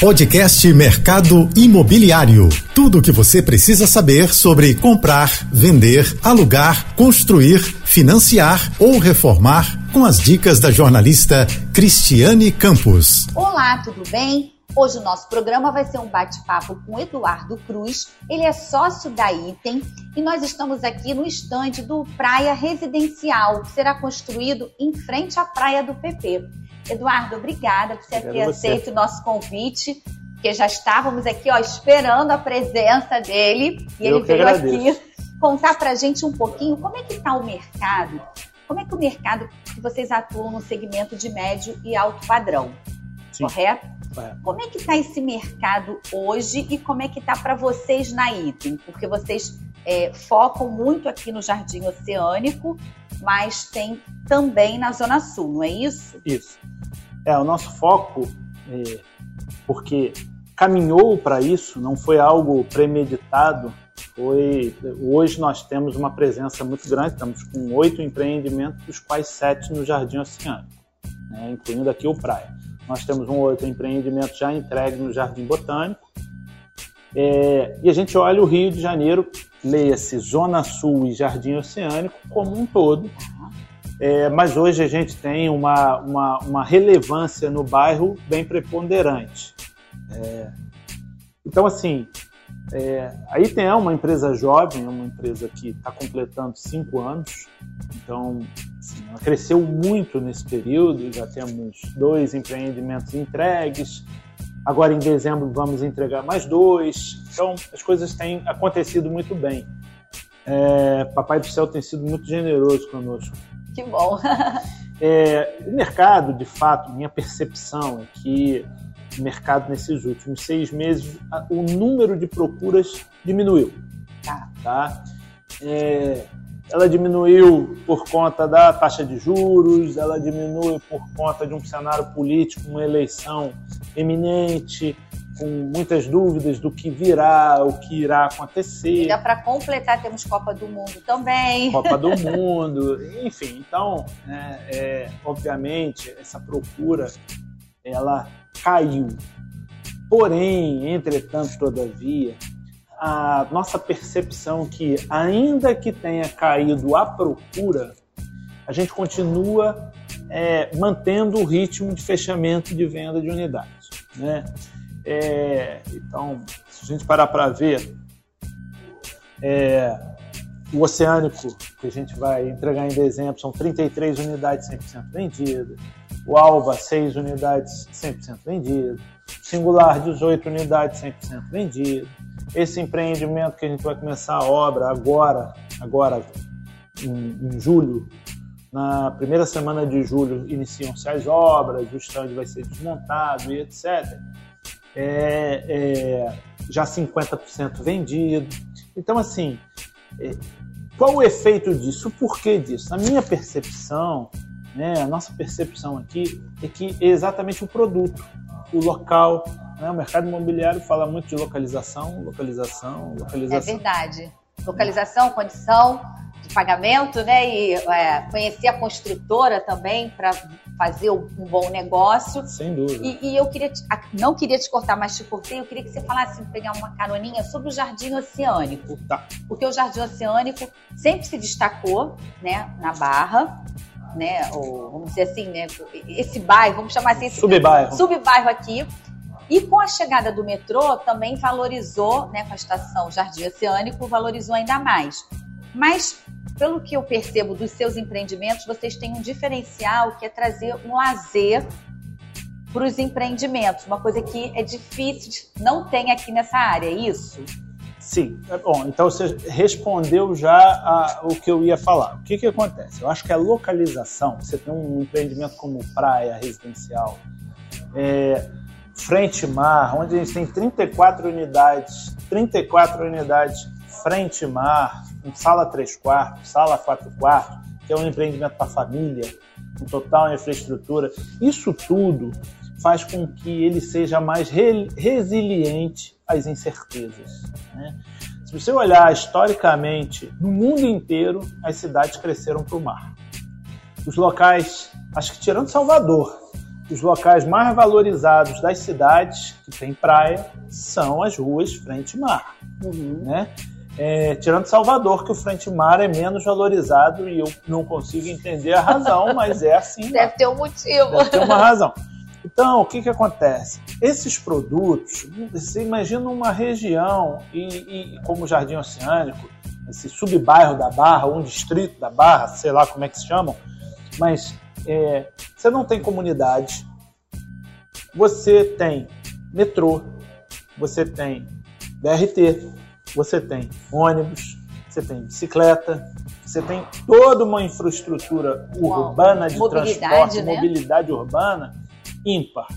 Podcast Mercado Imobiliário. Tudo o que você precisa saber sobre comprar, vender, alugar, construir, financiar ou reformar com as dicas da jornalista Cristiane Campos. Olá, tudo bem? Hoje o nosso programa vai ser um bate-papo com Eduardo Cruz. Ele é sócio da Item e nós estamos aqui no estande do Praia Residencial, que será construído em frente à Praia do PP. Eduardo, obrigada por você ter aceito o nosso convite, porque já estávamos aqui ó, esperando a presença dele e Eu ele veio agradeço. aqui contar para a gente um pouquinho como é que está o mercado, como é que o mercado que vocês atuam no segmento de médio e alto padrão, Sim. correto? É. Como é que está esse mercado hoje e como é que está para vocês na Item? Porque vocês é, focam muito aqui no Jardim Oceânico, mas tem também na Zona Sul, não é isso? Isso. É, o nosso foco, é, porque caminhou para isso, não foi algo premeditado. Foi, hoje nós temos uma presença muito grande, estamos com oito empreendimentos, dos quais sete no Jardim Oceânico, né, incluindo aqui o Praia. Nós temos um outro empreendimento já entregue no Jardim Botânico. É, e a gente olha o Rio de Janeiro, leia-se Zona Sul e Jardim Oceânico, como um todo. É, mas hoje a gente tem uma, uma, uma relevância no bairro bem preponderante. É, então, assim, é, aí tem uma empresa jovem, é uma empresa que está completando cinco anos, então assim, ela cresceu muito nesse período, já temos dois empreendimentos entregues, agora em dezembro vamos entregar mais dois, então as coisas têm acontecido muito bem. É, Papai do Céu tem sido muito generoso conosco. Que bom. É, o mercado, de fato, minha percepção é que o mercado nesses últimos seis meses, o número de procuras diminuiu. Tá. Tá? É, ela diminuiu por conta da taxa de juros, ela diminui por conta de um cenário político, uma eleição eminente, com muitas dúvidas do que virá, o que irá acontecer. Já para completar, temos Copa do Mundo também. Copa do Mundo, enfim. Então, né, é, obviamente, essa procura ela caiu. Porém, entretanto, todavia, a nossa percepção que, ainda que tenha caído a procura, a gente continua é, mantendo o ritmo de fechamento de venda de unidades. Né? É, então, se a gente parar para ver, é, o Oceânico, que a gente vai entregar em dezembro, são 33 unidades 100% vendidas. O Alva, 6 unidades 100% vendidas. O Singular, 18 unidades 100% vendidas. Esse empreendimento que a gente vai começar a obra agora, agora em, em julho, na primeira semana de julho iniciam-se as obras, o stand vai ser desmontado e etc. É, é, já 50% vendido. Então, assim, é, qual o efeito disso? O porquê disso? Na minha percepção, né, a nossa percepção aqui é que é exatamente o produto, o local. Né, o mercado imobiliário fala muito de localização, localização, É localização. verdade. Localização, condição de pagamento, né? E é, conhecer a construtora também para fazer um bom negócio. Sem dúvida. E, e eu queria, te- não queria te cortar, mas te cortei. Eu queria que você falasse, pegar uma caroninha sobre o Jardim Oceânico. Tá. Porque o Jardim Oceânico sempre se destacou, né, na Barra, né, ou vamos dizer assim, né, esse bairro, vamos chamar assim, esse Subbairro. subbairro aqui. E com a chegada do metrô, também valorizou, né, com a estação Jardim Oceânico, valorizou ainda mais. Mas, pelo que eu percebo dos seus empreendimentos, vocês têm um diferencial que é trazer um lazer para os empreendimentos, uma coisa que é difícil, não tem aqui nessa área, é isso? Sim. É Bom, então você respondeu já a- o que eu ia falar. O que, que acontece? Eu acho que a localização, você tem um empreendimento como praia residencial, é, frente mar, onde a gente tem 34 unidades, 34 unidades frente mar, com sala 3 quartos, sala 4 quartos, que é um empreendimento para família, com total infraestrutura. Isso tudo faz com que ele seja mais re- resiliente às incertezas. né? Se você olhar historicamente, no mundo inteiro, as cidades cresceram para o mar. Os locais, acho que tirando Salvador, os locais mais valorizados das cidades que tem praia são as ruas frente mar, uhum. né? É, tirando Salvador, que o frente mar é menos valorizado e eu não consigo entender a razão, mas é assim. Deve ter um motivo. Deve ter uma razão. Então, o que, que acontece? Esses produtos, você imagina uma região, e, e como o Jardim Oceânico, esse subbairro da Barra, um distrito da Barra, sei lá como é que se chamam, mas é, você não tem comunidade, você tem metrô, você tem BRT, você tem ônibus, você tem bicicleta, você tem toda uma infraestrutura urbana de transporte, né? mobilidade urbana ímpar.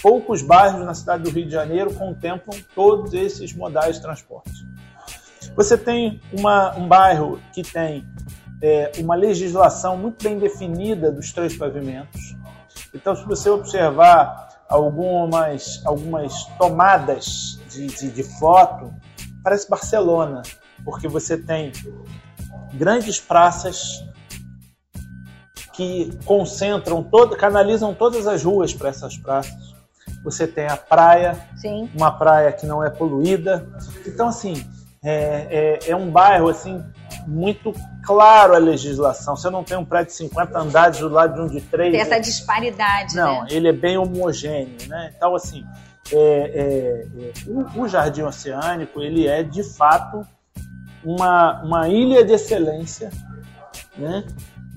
Poucos bairros na cidade do Rio de Janeiro contemplam todos esses modais de transporte. Você tem uma, um bairro que tem é, uma legislação muito bem definida dos três pavimentos. Então, se você observar algumas, algumas tomadas de, de, de foto, parece Barcelona, porque você tem grandes praças que concentram, todo, canalizam todas as ruas para essas praças. Você tem a praia, Sim. uma praia que não é poluída. Então, assim, é, é, é, um bairro assim muito claro a legislação. Você não tem um prédio de 50 andares do lado de um de três. Tem essa disparidade, Não, né? ele é bem homogêneo, né? Então, assim, é, é, é, o, o, Jardim Oceânico, ele é, de fato, uma, uma ilha de excelência, né?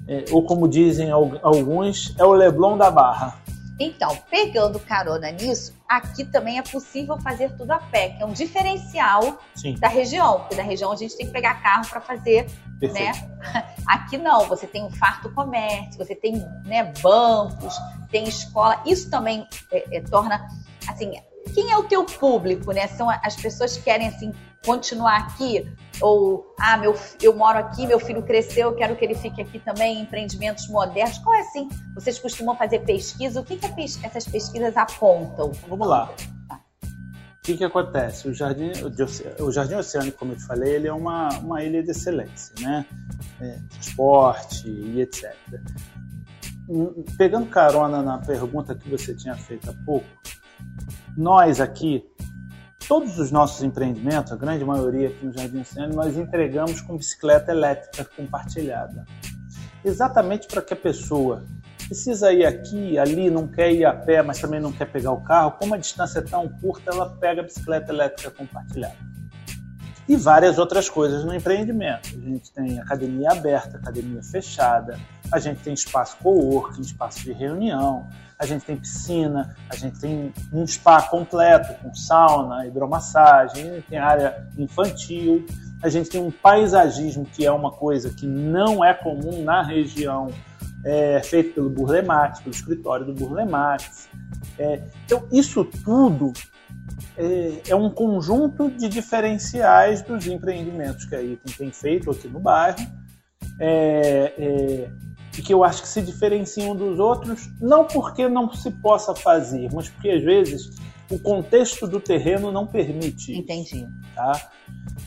É, ou como dizem alguns, é o Leblon da Barra. Então, pegando carona nisso, aqui também é possível fazer tudo a pé, que é um diferencial Sim. da região, porque da região a gente tem que pegar carro para fazer, Perfeito. né? Aqui não, você tem um farto comércio, você tem né, bancos, tem escola. Isso também é, é, torna, assim, quem é o teu público, né? São as pessoas que querem assim continuar aqui ou ah, meu, eu moro aqui, meu filho cresceu, eu quero que ele fique aqui também, empreendimentos modernos. Qual é assim? Vocês costumam fazer pesquisa? O que, que essas pesquisas apontam? Vamos lá. O que, que acontece? O Jardim, o Jardim Oceânico, como eu te falei, ele é uma, uma ilha de excelência, né? É, transporte e etc. Hum, pegando carona na pergunta que você tinha feito há pouco, nós aqui todos os nossos empreendimentos, a grande maioria aqui no Jardim Oceano, nós entregamos com bicicleta elétrica compartilhada. Exatamente para que a pessoa precisa ir aqui, ali, não quer ir a pé, mas também não quer pegar o carro, como a distância é tão curta, ela pega a bicicleta elétrica compartilhada. E várias outras coisas no empreendimento. A gente tem academia aberta, academia fechada, a gente tem espaço coworking, espaço de reunião, a gente tem piscina, a gente tem um spa completo com sauna, hidromassagem, tem área infantil, a gente tem um paisagismo que é uma coisa que não é comum na região, é, feito pelo Burle Marx, pelo escritório do Burle Marx. É, então, isso tudo é, é, um conjunto de diferenciais dos empreendimentos que a Item tem feito aqui no bairro. É, é, e que eu acho que se diferenciam dos outros, não porque não se possa fazer, mas porque às vezes o contexto do terreno não permite. Entendi. Tá?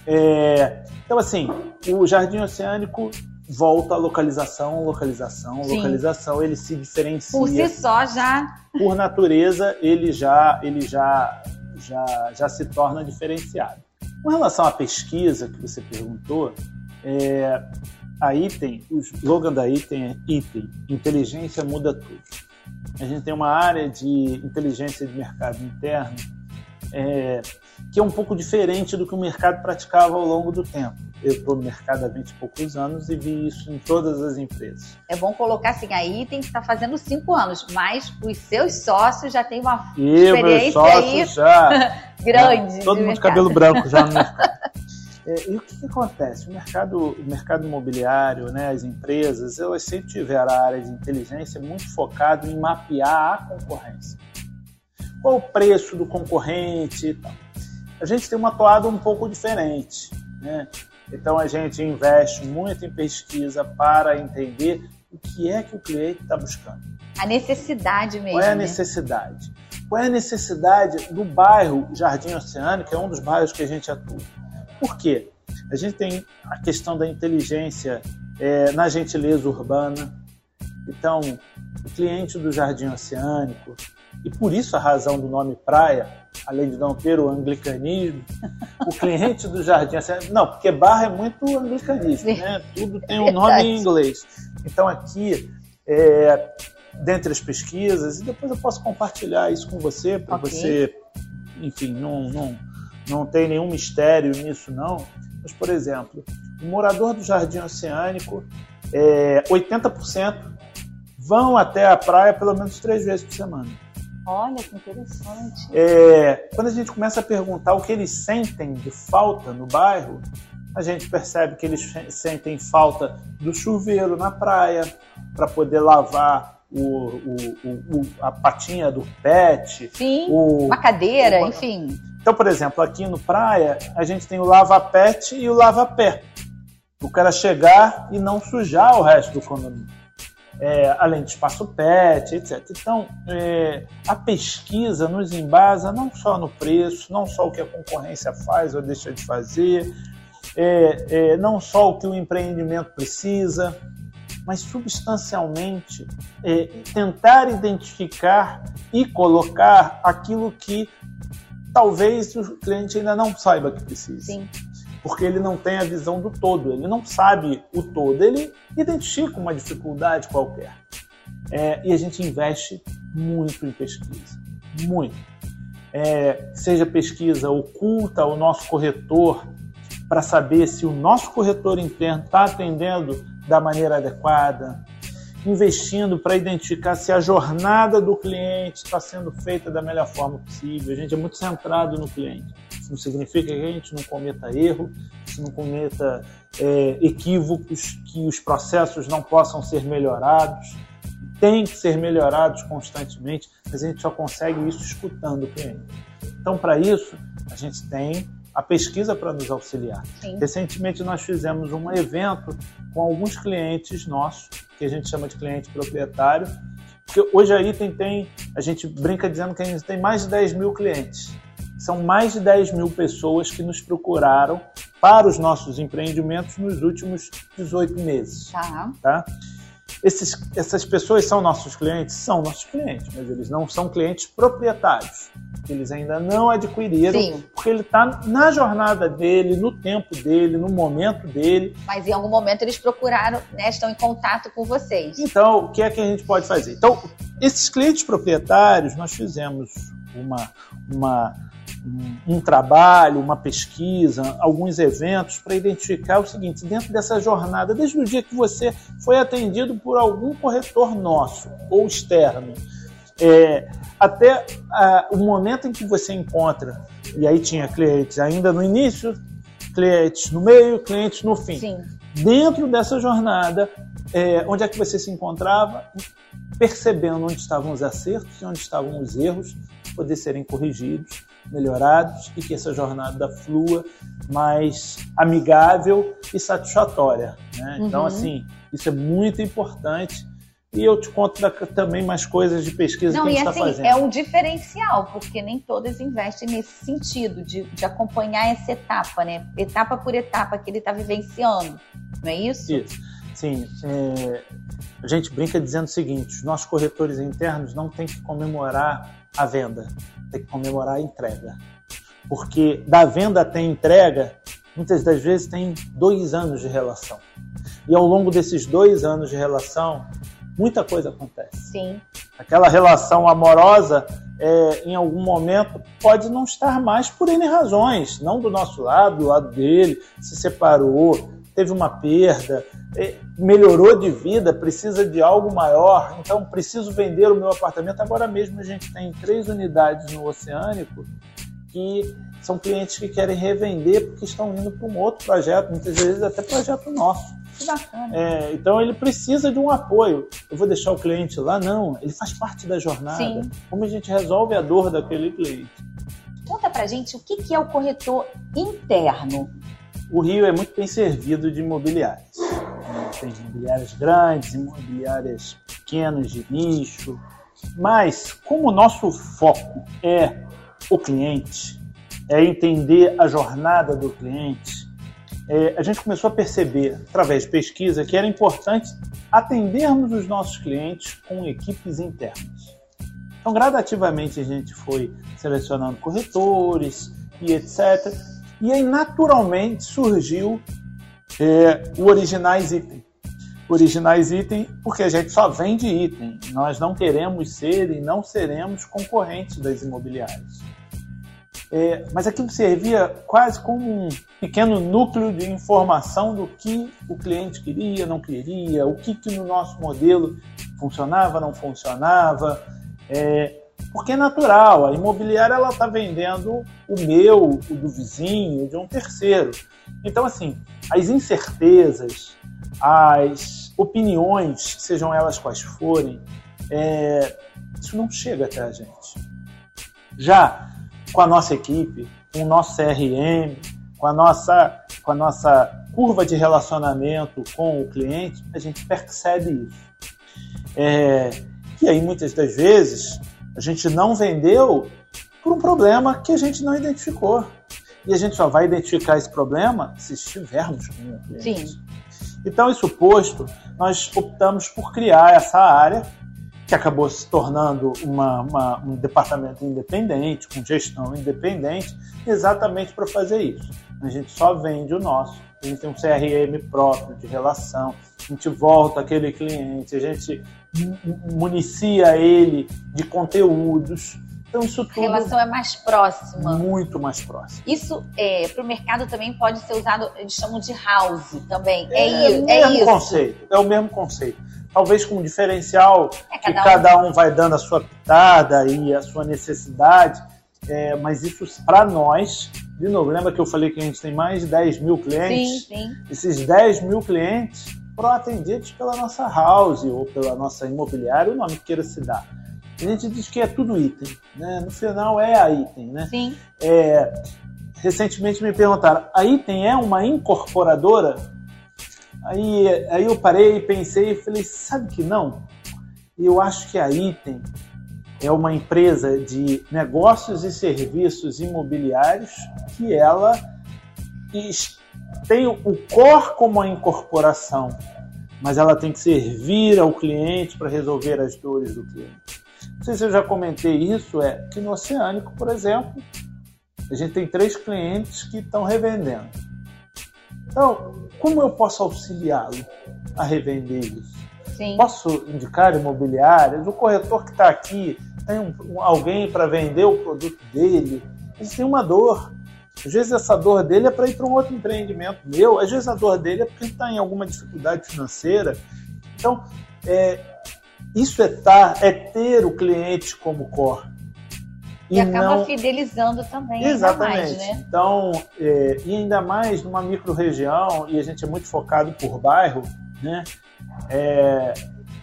É, então, assim, o Jardim Oceânico volta à localização, localização, Sim. localização, ele se diferencia. Por si só já. Por natureza, ele já, ele já, já, já se torna diferenciado. Com relação à pesquisa que você perguntou, é, a Item, o slogan da Item é Item, inteligência muda tudo. A gente tem uma área de inteligência de mercado interno é, que é um pouco diferente do que o mercado praticava ao longo do tempo. Eu estou no mercado há 20 e poucos anos e vi isso em todas as empresas. É bom colocar assim, a Item está fazendo cinco anos, mas os seus sócios já têm uma e experiência aí já, grande. todo mundo de cabelo branco já no mercado. É, e o que, que, acontece? O mercado, o mercado imobiliário, né, as empresas, elas sempre tiveram a área de inteligência muito focado em mapear a concorrência. Qual o preço do concorrente e tal. A gente tem uma toada um pouco diferente. Né? Então a gente investe muito em pesquisa para entender o que é que o cliente está buscando. A necessidade mesmo. Qual é a né? necessidade? Qual é a necessidade do bairro Jardim Oceânico, que é um dos bairros que a gente atua? Por quê? A gente tem a questão da inteligência é, na gentileza urbana. Então, o cliente do Jardim Oceânico, e por isso a razão do nome praia, além de não ter o anglicanismo, o cliente do Jardim Oceânico. Não, porque Barra é muito anglicanismo, né? Tudo tem um nome em inglês. Então aqui, é, dentre as pesquisas, e depois eu posso compartilhar isso com você, para okay. você, enfim, não, não, não tem nenhum mistério nisso, não. Mas, por exemplo, o morador do Jardim Oceânico, é, 80% vão até a praia pelo menos três vezes por semana. Olha que interessante. É, quando a gente começa a perguntar o que eles sentem de falta no bairro, a gente percebe que eles sentem falta do chuveiro na praia para poder lavar o, o, o, a patinha do pet. Sim, uma cadeira, enfim. Então, por exemplo, aqui no praia, a gente tem o lava-pet e o lava-pé. O cara chegar e não sujar o resto do condomínio é, além de espaço pet, etc. Então, é, a pesquisa nos embasa não só no preço, não só o que a concorrência faz ou deixa de fazer, é, é não só o que o empreendimento precisa, mas substancialmente é, tentar identificar e colocar aquilo que talvez o cliente ainda não saiba que precisa. Sim porque ele não tem a visão do todo, ele não sabe o todo, ele identifica uma dificuldade qualquer. É, e a gente investe muito em pesquisa, muito. É, seja pesquisa oculta ao nosso corretor para saber se o nosso corretor interno está atendendo da maneira adequada, investindo para identificar se a jornada do cliente está sendo feita da melhor forma possível. A gente é muito centrado no cliente. Isso não significa que a gente não cometa erro, que não cometa é, equívocos, que os processos não possam ser melhorados. Tem que ser melhorados constantemente, mas a gente só consegue isso escutando o cliente. Então, para isso, a gente tem a pesquisa para nos auxiliar. Sim. Recentemente nós fizemos um evento com alguns clientes nossos, que a gente chama de cliente proprietário, porque hoje a Item tem, a gente brinca dizendo que a gente tem mais de 10 mil clientes. São mais de 10 mil pessoas que nos procuraram para os nossos empreendimentos nos últimos 18 meses. Tá. tá? Esses, essas pessoas são nossos clientes? São nossos clientes, mas eles não são clientes proprietários. Eles ainda não adquiriram, Sim. porque ele está na jornada dele, no tempo dele, no momento dele. Mas em algum momento eles procuraram, né, estão em contato com vocês. Então, o que é que a gente pode fazer? Então, esses clientes proprietários, nós fizemos uma, uma um, trabalho, uma pesquisa, alguns eventos para identificar o seguinte: dentro dessa jornada, desde o dia que você foi atendido por algum corretor nosso ou externo, é, até o momento em que você encontra, e aí tinha clientes ainda no início, clientes no meio, clientes no fim. Sim. Dentro dessa jornada, é, onde é que você se encontrava? Percebendo onde estavam os acertos e onde estavam os erros, poder serem corrigidos melhorados e que essa jornada flua mais amigável e satisfatória. Né? Então, uhum. assim, isso é muito importante. E eu te conto também mais coisas de pesquisa Não, que a gente está assim, fazendo. É um diferencial, porque nem todas investem nesse sentido, de, de acompanhar essa etapa, né? Etapa por etapa que ele está vivenciando. Não é isso? Isso. Sim. É, a gente brinca dizendo o seguinte: os nossos corretores internos não têm que comemorar a venda, tem que comemorar a entrega. Porque da venda até entrega, muitas das vezes tem dois anos de relação. E ao longo desses dois anos de relação, muita coisa acontece. Sim. Aquela relação amorosa, é, em algum momento, pode não estar mais por N razões, não do nosso lado, do lado dele, se separou, teve uma perda, é, melhorou de vida, precisa de algo maior, então preciso vender o meu apartamento. Agora mesmo a gente tem três unidades no Oceânico que são clientes que querem revender porque estão indo para um outro projeto, muitas vezes até projeto nosso. Que bacana. É, então ele precisa de um apoio. Eu vou deixar o cliente lá? Não, ele faz parte da jornada. Sim. Como a gente resolve a dor daquele cliente? Conta pra gente o que é o corretor interno o Rio é muito bem servido de imobiliárias. Tem imobiliárias grandes, imobiliárias pequenas, de nicho. Mas, como o nosso foco é o cliente, é entender a jornada do cliente, é, a gente começou a perceber, através de pesquisa, que era importante atendermos os nossos clientes com equipes internas. Então, gradativamente a gente foi selecionando corretores e etc. E aí, naturalmente, surgiu é, o Originais Item. Originais Item, porque a gente só vende item. Nós não queremos ser e não seremos concorrentes das imobiliárias. É, mas aquilo servia quase como um pequeno núcleo de informação do que o cliente queria, não queria, o que, que no nosso modelo funcionava, não funcionava. É, porque é natural, a imobiliária ela está vendendo o meu, o do vizinho, de um terceiro. Então, assim, as incertezas, as opiniões, sejam elas quais forem, é, isso não chega até a gente. Já com a nossa equipe, com o nosso CRM, com a nossa, com a nossa curva de relacionamento com o cliente, a gente percebe isso. É, e aí, muitas das vezes, a gente não vendeu por um problema que a gente não identificou. E a gente só vai identificar esse problema se estivermos com o cliente. Sim. Então, isso posto, nós optamos por criar essa área que acabou se tornando uma, uma, um departamento independente, com gestão independente, exatamente para fazer isso. A gente só vende o nosso, a gente tem um CRM próprio de relação, a gente volta aquele cliente, a gente municia ele de conteúdos. Então, isso tudo. A relação é mais próxima. Muito mais próxima. Isso é, para o mercado também pode ser usado, eles chamam de house também. É, é, é o mesmo isso. conceito. É o mesmo conceito talvez com um diferencial é, que cada um vai dando a sua pitada e a sua necessidade, é, mas isso para nós, de novo, lembra que eu falei que a gente tem mais de 10 mil clientes? Sim, sim. Esses 10 mil clientes foram atendidos pela nossa house ou pela nossa imobiliária, o nome que queira se dar. A gente diz que é tudo item, né? No final é a item, né? Sim. É, recentemente me perguntaram, a item é uma incorporadora? Aí, aí eu parei, pensei e falei, sabe que não? Eu acho que a Item é uma empresa de negócios e serviços imobiliários que ela tem o core como a incorporação, mas ela tem que servir ao cliente para resolver as dores do cliente. Não sei se eu já comentei isso, é que no Oceânico, por exemplo, a gente tem três clientes que estão revendendo. Então, como eu posso auxiliá-lo a revender isso? Sim. Posso indicar imobiliárias? O corretor que está aqui tem um, um, alguém para vender o produto dele? Ele tem uma dor. Às vezes essa dor dele é para ir para um outro empreendimento meu, às vezes a dor dele é porque ele está em alguma dificuldade financeira. Então, é, isso é, tá, é ter o cliente como core. E, e acaba não... fidelizando também. Exatamente. Mais, né? Então, é, e ainda mais numa micro-região, e a gente é muito focado por bairro, né? É,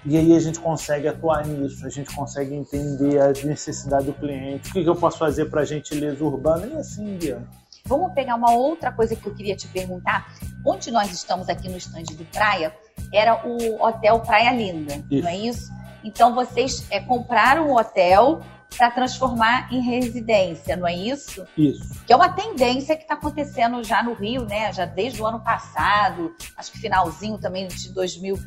e aí a gente consegue atuar nisso, a gente consegue entender a necessidade do cliente, o que, que eu posso fazer para a gentileza urbana e assim diante. Vamos pegar uma outra coisa que eu queria te perguntar. Onde nós estamos aqui no estande de praia, era o Hotel Praia Linda, isso. não é isso? Então vocês é, compraram o hotel para transformar em residência, não é isso? Isso. Que é uma tendência que está acontecendo já no Rio, né? Já desde o ano passado, acho que finalzinho também de 2000.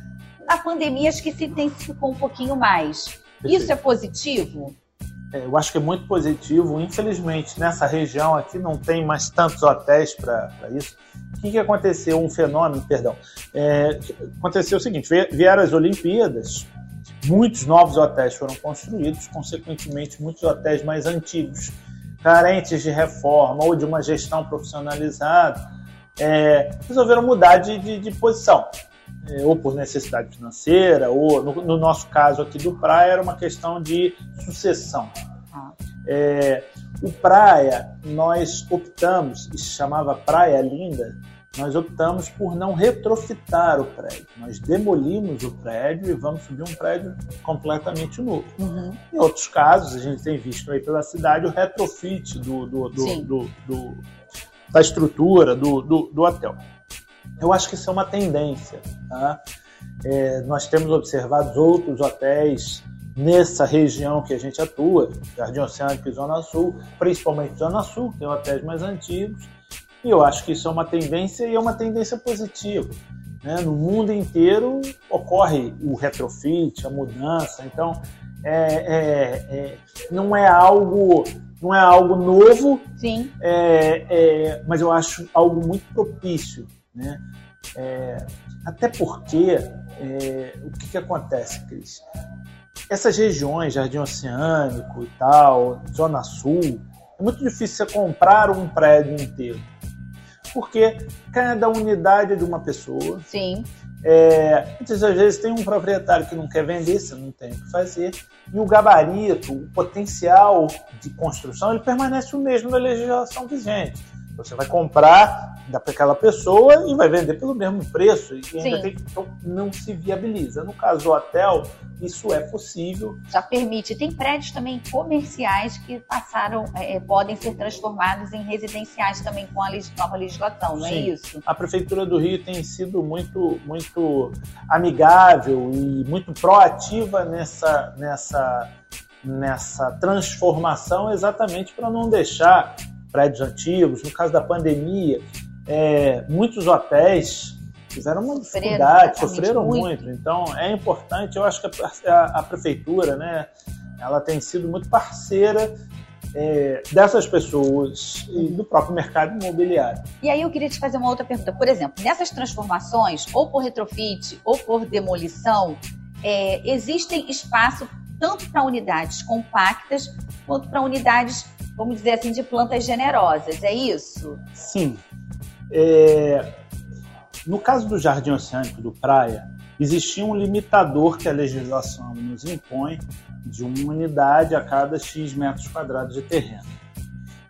Na pandemia, acho que se intensificou um pouquinho mais. Perfeito. Isso é positivo? É, eu acho que é muito positivo. Infelizmente, nessa região aqui não tem mais tantos hotéis para isso. O que, que aconteceu? Um fenômeno, perdão. É, aconteceu o seguinte: vieram as Olimpíadas, Muitos novos hotéis foram construídos, consequentemente, muitos hotéis mais antigos, carentes de reforma ou de uma gestão profissionalizada, é, resolveram mudar de, de, de posição. É, ou por necessidade financeira, ou no, no, nosso caso aqui do Praia, era uma questão de sucessão. Ah. É, o Praia, nós optamos, e se chamava Praia Linda, nós optamos por não retrofitar o prédio. Nós demolimos o prédio e vamos subir um prédio completamente novo. Uhum. Em outros casos, a gente tem visto aí pela cidade o retrofit do, do, do, do, do da estrutura do, do, hotel. Eu acho que isso é uma tendência. Tá? É, nós temos observado outros hotéis nessa região que a gente atua, Jardim Oceânico e Zona Sul, principalmente Zona Sul, que tem hotéis mais antigos, e eu acho que isso é uma tendência e é uma tendência positiva. Né? No mundo inteiro ocorre o retrofit, a mudança. Então, é, é, é, não é algo não é algo novo, Sim. É, é, mas eu acho algo muito propício, né? É, até porque o que, que acontece, Cris? Essas regiões, Jardim Oceânico e tal, Zona Sul, é muito difícil você comprar um prédio inteiro. Porque cada unidade é de uma pessoa. Sim. É, muitas vezes tem um proprietário que não quer vender, você não tem o que fazer, e o gabarito, o potencial de construção, ele permanece o mesmo da legislação vigente. Você vai comprar daquela pessoa e vai vender pelo mesmo preço e ainda tem, então não se viabiliza. No caso do hotel, isso é possível. Já permite. Tem prédios também comerciais que passaram, é, é podem ser transformados em residenciais também com a nova legislação, não é Sim. é isso? A Prefeitura do Rio tem sido muito, muito amigável e muito proativa nessa, nessa, nessa transformação, exatamente para não deixar prédios antigos. No caso da pandemia, é, muitos hotéis tiveram uma dificuldade, sofreram muito. muito. Então é importante, eu acho que a, a, a prefeitura, né, ela tem sido muito parceira é, dessas pessoas e do próprio mercado imobiliário. E aí eu queria te fazer uma outra pergunta. Por exemplo, nessas transformações, ou por retrofit ou por demolição, é, existem espaço tanto para unidades compactas quanto para unidades vamos dizer assim, de plantas generosas, é isso? Sim. É... No caso do Jardim Oceânico do Praia, existia um limitador que a legislação nos impõe de uma unidade a cada X metros quadrados de terreno.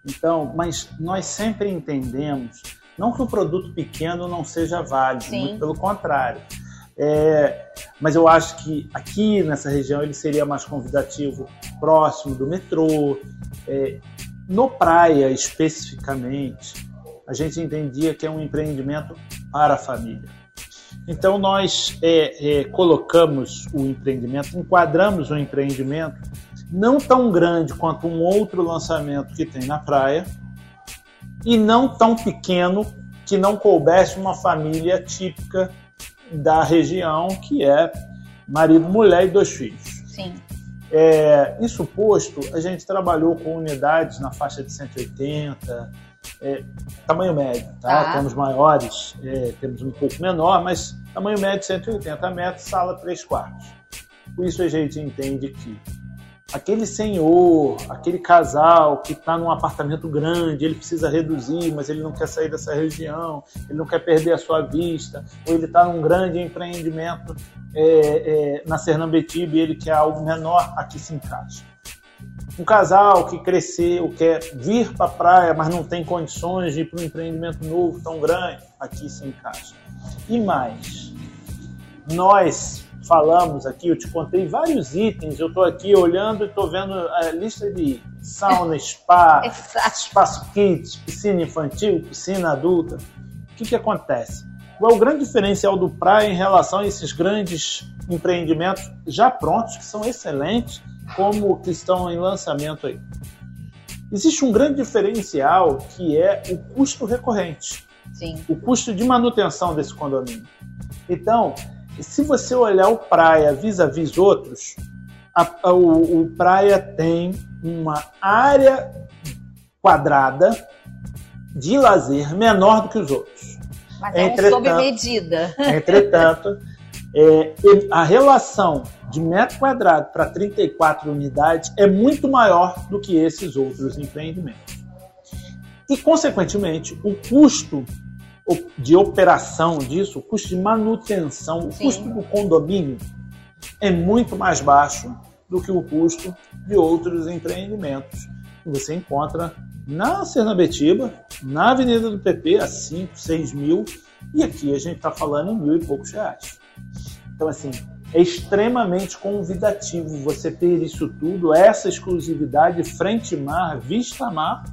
Então, mas nós sempre entendemos, não que o produto pequeno não seja válido, Sim. muito pelo contrário. É, mas eu acho que aqui nessa região ele seria mais convidativo próximo do metrô, é, no praia, especificamente, a gente entendia que é um empreendimento para a família. Então, nós é, é, colocamos o empreendimento, enquadramos o empreendimento não tão grande quanto um outro lançamento que tem na praia e não tão pequeno que não coubesse uma família típica da região, que é marido, mulher e dois filhos. Sim. É, isso posto, a gente trabalhou com unidades na faixa de 180, é, tamanho médio, tá? Temos maiores, é, temos um pouco menor, mas tamanho médio 180 metros, sala 3 quartos. Por isso a gente entende que aquele senhor, aquele casal que está num apartamento grande, ele precisa reduzir, mas ele não quer sair dessa região, ele não quer perder a sua vista, ou ele está num grande empreendimento é, é, na Sernambetiba e ele quer algo menor, aqui se encaixa. Um casal que cresceu, quer vir para a praia, mas não tem condições de ir para um empreendimento novo tão grande, aqui se encaixa. E mais, nós falamos aqui, eu te contei vários itens, eu estou aqui olhando e estou vendo a lista de sauna, spa, espaço kids, piscina infantil, piscina adulta. O que, que acontece? Qual é o grande diferencial do Praia em relação a esses grandes empreendimentos já prontos, que são excelentes, como que estão em lançamento aí? Existe um grande diferencial que é o custo recorrente. Sim. O custo de manutenção desse condomínio. Então, se você olhar o Praia vis-à-vis -vis outros, a, a, o, o Praia tem uma área quadrada de lazer menor do que os outros. Mas é um sob medida. Entretanto, é, a relação de metro quadrado para 34 unidades é muito maior do que esses outros empreendimentos. E, consequentemente, o custo de operação disso, o custo de manutenção, o Sim. custo do condomínio é muito mais baixo do que o custo de outros empreendimentos que você encontra na Sernabetiba, na Avenida do PP, a 5, 6 mil, e aqui a gente está falando em mil e poucos reais. Então, assim, é extremamente convidativo você ter isso tudo, essa exclusividade frente mar, vista mar,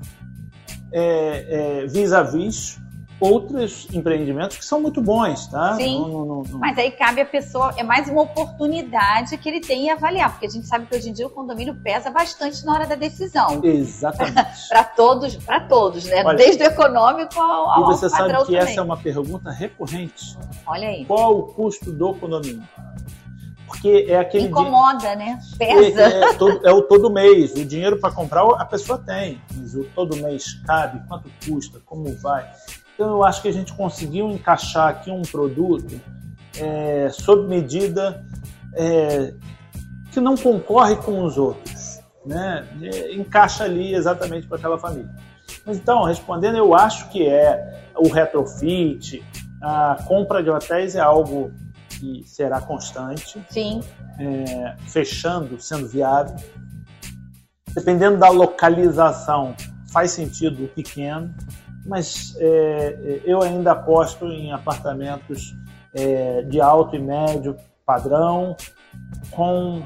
é, é, vis-a-vis outros empreendimentos que são muito bons, tá? Sim. Não, não, não, Mas aí cabe a pessoa, é mais uma oportunidade que ele tem em avaliar, porque a gente sabe que hoje em dia o condomínio pesa bastante na hora da decisão. Exatamente. para todos, para todos, né? Olha, Desde o econômico ao, ao E você sabe que também. essa é uma pergunta recorrente. Olha aí. Qual o custo do condomínio? Porque é aquele incomoda, dia... né? Pesa. É, é, todo, é, o todo mês. O dinheiro para comprar a pessoa tem, mas o todo mês cabe, quanto custa, como vai. Então eu acho que a gente conseguiu encaixar aqui um produto é, sob medida é, que não concorre com os outros, né? É, encaixa ali exatamente para aquela família. Mas então, respondendo, eu acho que é o retrofit, a compra de hotéis é algo que será constante. Sim. É, fechando, sendo viável. Dependendo da localização, faz sentido o pequeno mas é, eu ainda aposto em apartamentos é, de alto e médio padrão com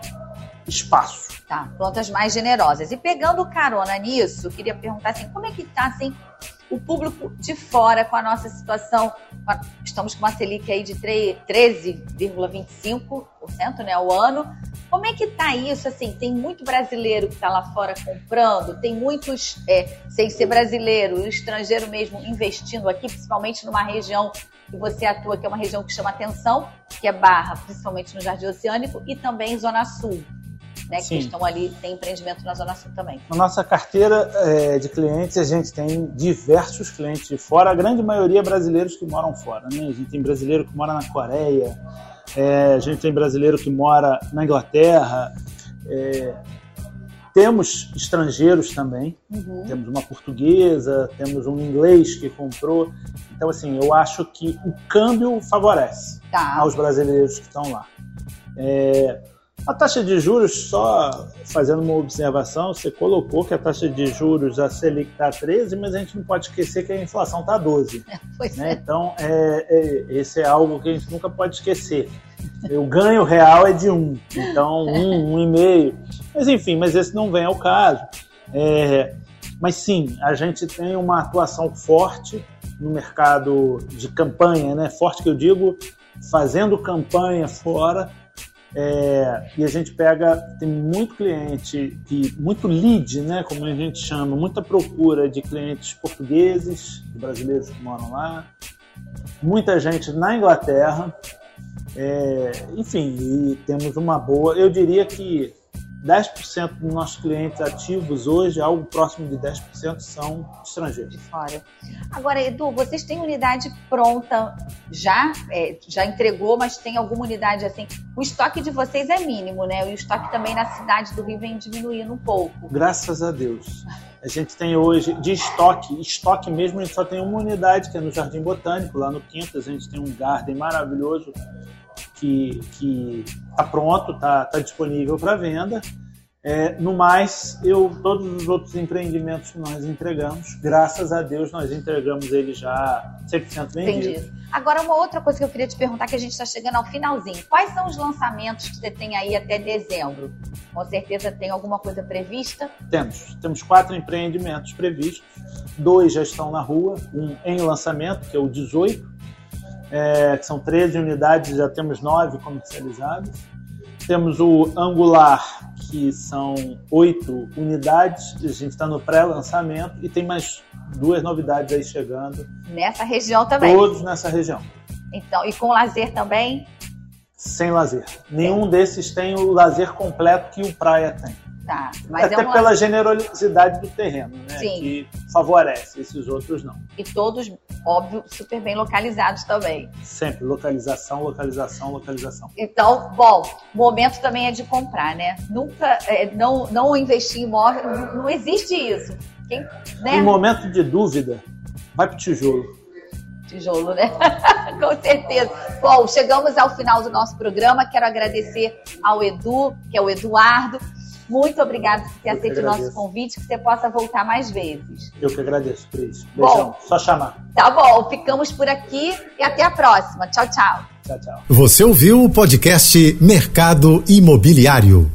espaço. Tá, plantas mais generosas. E pegando carona nisso, queria perguntar assim, como é que está assim o público de fora com a nossa situação? Estamos com uma Selic aí de 13,25% né, ao ano. Como é que tá isso? Assim, tem muito brasileiro que está lá fora comprando, tem muitos, é, sem ser brasileiro, estrangeiro mesmo, investindo aqui, principalmente numa região que você atua, que é uma região que chama atenção, que é Barra, principalmente no Jardim Oceânico, e também Zona Sul. Né, que estão ali, tem empreendimento na Zona Sul também. Na nossa carteira é, de clientes, a gente tem diversos clientes de fora, a grande maioria brasileiros que moram fora. Né? A gente tem brasileiro que mora na Coreia, é, a gente tem brasileiro que mora na Inglaterra, é, temos estrangeiros também, uhum. temos uma portuguesa, temos um inglês que comprou. Então, assim, eu acho que o câmbio favorece tá. aos brasileiros que estão lá. É, a taxa de juros, só fazendo uma observação, você colocou que a taxa de juros, a Selic está 13, mas a gente não pode esquecer que a inflação está 12. né? é. Então, é, é, esse é algo que a gente nunca pode esquecer. O ganho real é de 1, então 1, 1,5. Mas enfim, mas esse não vem ao caso. É, mas sim, a gente tem uma atuação forte no mercado de campanha, né? Forte que eu digo, fazendo campanha fora é, e a gente pega, tem muito cliente, que, muito lead, né, como a gente chama, muita procura de clientes portugueses, de brasileiros que moram lá, muita gente na Inglaterra, é, enfim, e temos uma boa, eu diria que 10% dos nossos clientes ativos hoje, algo próximo de 10% são estrangeiros. De fora. Agora, Edu, vocês têm unidade pronta já? É, já entregou, mas tem alguma unidade assim? O estoque de vocês é mínimo, né? E o estoque também na cidade do Rio vem diminuindo um pouco. Graças a Deus. A gente tem hoje, de estoque, estoque mesmo, a gente só tem uma unidade, que é no Jardim Botânico, lá no Quintas, a gente tem um garden maravilhoso que está pronto, está tá disponível para venda. É, no mais, eu todos os outros empreendimentos que nós entregamos, graças a Deus, nós entregamos eles já 100% vendidos. Entendi. Agora, uma outra coisa que eu queria te perguntar, que a gente está chegando ao finalzinho. Quais são os lançamentos que você tem aí até dezembro? Com certeza tem alguma coisa prevista? Temos. Temos quatro empreendimentos previstos. Dois já estão na rua. Um em lançamento, que é o 18, é, que são 13 unidades, já temos nove comercializadas. Temos o Angular, que são oito unidades, a gente está no pré-lançamento e tem mais duas novidades aí chegando. Nessa região também? Todos nessa região. Então, e com lazer também? Sem lazer. Nenhum desses tem o lazer completo que o Praia tem. Tá, mas Até é uma... pela generosidade do terreno, né? Sim. Que favorece, esses outros não. E todos, óbvio, super bem localizados também. Sempre, localização, localização, localização. Então, bom, o momento também é de comprar, né? Nunca, é, não, não investir em imóvel, não, não existe isso. Quem, né? Em momento de dúvida, vai pro tijolo. Tijolo, né? Com certeza. Bom, chegamos ao final do nosso programa. Quero agradecer ao Edu, que é o Eduardo muito obrigada por ter aceito o nosso convite, que você possa voltar mais vezes. Eu que agradeço, Cris. Beijão. Bom, Só chamar. Tá bom, ficamos por aqui e até a próxima. Tchau, tchau. Tchau, tchau. Você ouviu o podcast Mercado Imobiliário.